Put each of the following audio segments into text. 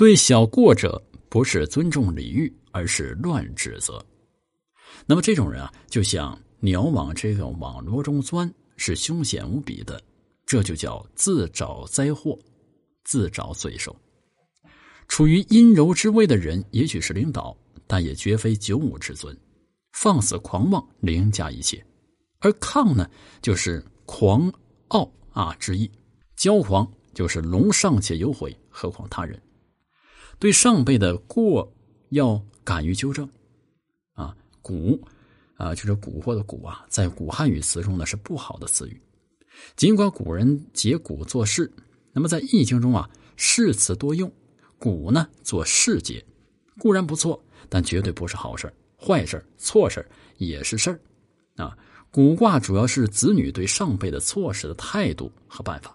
对小过者不是尊重礼遇，而是乱指责。那么这种人啊，就像鸟往这个网络中钻，是凶险无比的。这就叫自找灾祸，自找罪受。处于阴柔之位的人，也许是领导，但也绝非九五之尊，放肆狂妄，凌驾一切。而亢呢，就是狂傲啊之意。骄狂就是龙尚且有悔，何况他人？对上辈的过要敢于纠正。啊，蛊啊，就是蛊惑的蛊啊，在古汉语词中呢是不好的词语。尽管古人解蛊做事，那么在易经中啊，誓词多用，蛊呢做事解，固然不错，但绝对不是好事坏事错事也是事啊。蛊卦主要是子女对上辈的错事的态度和办法。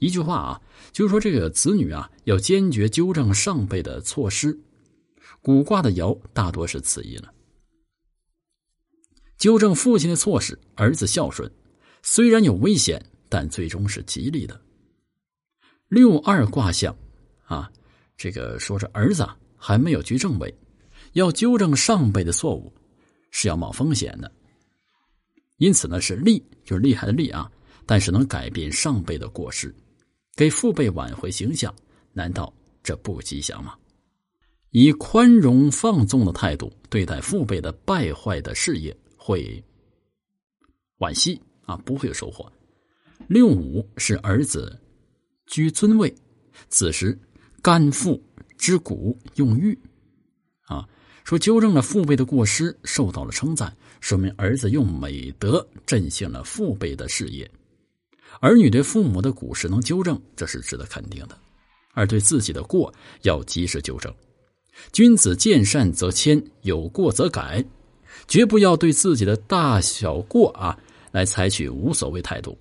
一句话啊，就是说这个子女啊，要坚决纠正上辈的错失。古卦的爻大多是此意了。纠正父亲的错事，儿子孝顺。虽然有危险，但最终是吉利的。六二卦象，啊，这个说着儿子还没有居正位，要纠正上辈的错误，是要冒风险的。因此呢，是利，就是厉害的利啊。但是能改变上辈的过失，给父辈挽回形象，难道这不吉祥吗？以宽容放纵的态度对待父辈的败坏的事业，会惋惜。啊，不会有收获。六五是儿子居尊位，此时肝腹之骨用玉。啊，说纠正了父辈的过失，受到了称赞，说明儿子用美德振兴了父辈的事业。儿女对父母的古事能纠正，这是值得肯定的；而对自己的过，要及时纠正。君子见善则迁，有过则改，绝不要对自己的大小过啊。来采取无所谓态度。